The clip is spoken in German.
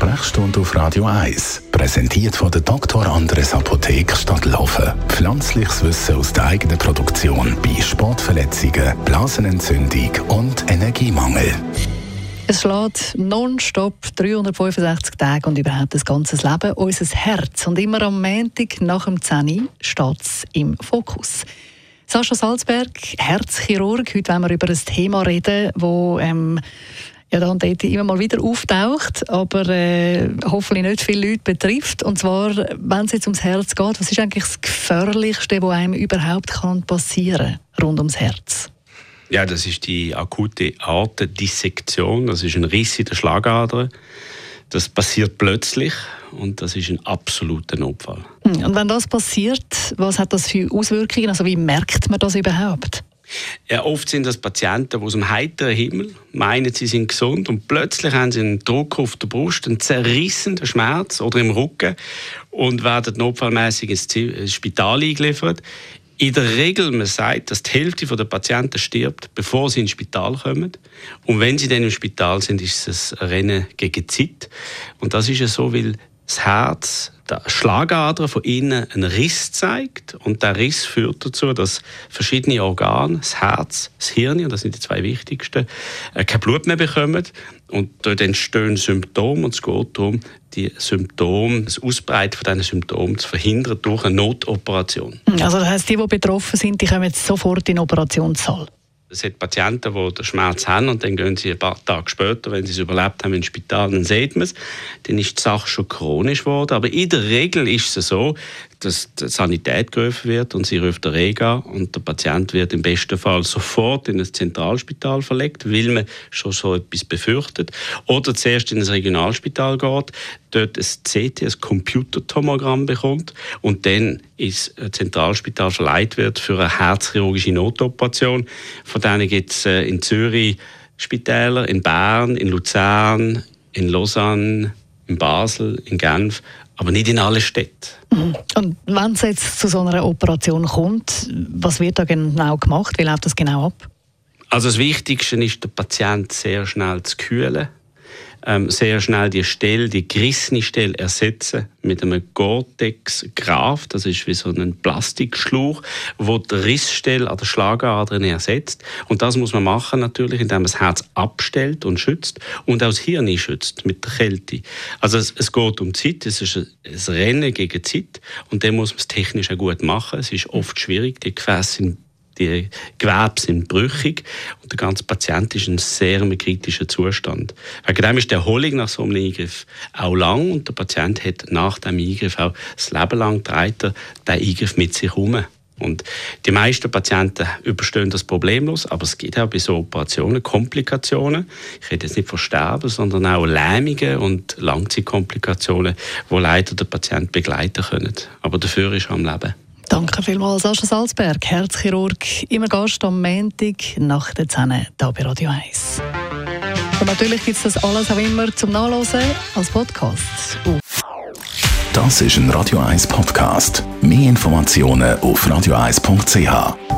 Sprechstunde auf Radio 1, präsentiert von der Dr. Andres Apotheke Stadtlaufen. Pflanzliches Wissen aus der eigenen Produktion bei Sportverletzungen, Blasenentzündung und Energiemangel. Es schlägt nonstop 365 Tage und überhaupt das ganze Leben unser Herz. Und immer am Montag nach dem 10 steht es im Fokus. Sascha Salzberg, Herzchirurg. Heute wollen wir über ein Thema reden, das ja, da und dort immer mal wieder auftaucht, aber äh, hoffentlich nicht viele Leute betrifft. Und zwar, wenn es jetzt ums Herz geht, was ist eigentlich das Gefährlichste, was einem überhaupt kann passieren rund ums Herz? Ja, das ist die akute Aortendissektion. Das ist ein Riss in der Schlagader. Das passiert plötzlich und das ist ein absoluter Notfall. Hm, und wenn das passiert, was hat das für Auswirkungen? Also wie merkt man das überhaupt? Ja, oft sind das Patienten, die aus dem heiteren Himmel meinen, sie sind gesund und plötzlich haben sie einen Druck auf der Brust, einen zerrissenen Schmerz oder im Rücken und werden notfallmäßig ins Spital eingeliefert. In der Regel, man sagt, dass die Hälfte der Patienten stirbt, bevor sie ins Spital kommen. Und wenn sie dann im Spital sind, ist es ein Rennen gegen Zeit. Und das ist ja so, weil das Herz der Schlagader von innen einen Riss zeigt und der Riss führt dazu, dass verschiedene Organe, das Herz, das Hirn, und das sind die zwei wichtigsten, äh, kein Blut mehr bekommen und dort entstehen Symptome und es geht darum, die Symptome, das Ausbreiten von diesen Symptomen zu verhindern durch eine Notoperation. Also das heisst, die, die betroffen sind, die kommen jetzt sofort in den Operationssaal? Es hat Patienten, die den Schmerz haben und dann gehen sie ein paar Tage später, wenn sie es überlebt haben, ins Spital, dann sieht man es. Dann ist die Sache schon chronisch geworden. Aber in der Regel ist es so, dass die Sanität gerufen wird und sie ruft der Rega und der Patient wird im besten Fall sofort in ein Zentralspital verlegt, weil man schon so etwas befürchtet. Oder zuerst in ein Regionalspital geht, dort ein CT, ein Computertomogramm bekommt und dann ins Zentralspital verleiht wird für eine herzchirurgische Notoperation. Von denen gibt es äh, in Zürich Spitäler, in Bern, in Luzern, in Lausanne, in Basel, in Genf aber nicht in allen Städten. Mhm. Und wenn es jetzt zu so einer Operation kommt, was wird da genau gemacht? Wie läuft das genau ab? Also das Wichtigste ist, den Patient sehr schnell zu kühlen ähm, sehr schnell die Stelle, die gerissene Stelle ersetzen mit einem Gore-Tex-Graf, das ist wie so ein Plastikschlauch, wo die Rissstelle an der Schlagadern ersetzt. Und das muss man machen natürlich, indem man das Herz abstellt und schützt und auch das Hirn schützt mit der Kälte. Also es, es geht um Zeit, es ist ein, Rennen gegen Zeit und dann muss man es technisch auch gut machen. Es ist oft schwierig, die Gefäße sind die Gewebe sind brüchig und der ganze Patient ist in einem sehr kritischen Zustand. Wegen dem ist die Erholung nach so einem Eingriff auch lang und der Patient hat nach dem Eingriff auch das Leben lang den Eingriff mit sich herum. Und die meisten Patienten überstehen das problemlos, aber es gibt auch bei so Operationen Komplikationen. Ich rede jetzt nicht von Sterben, sondern auch Lähmungen und Langzeitkomplikationen, die leider den Patienten begleiten können. Aber dafür ist er am Leben. Danke vielmals, Sascha Salzberg, Herzchirurg, immer Gast am Montag nach der 10 hier bei Radio 1. Und natürlich gibt es das alles auch immer zum Nachlesen als Podcast. Uh. Das ist ein Radio 1 Podcast. Mehr Informationen auf radio1.ch.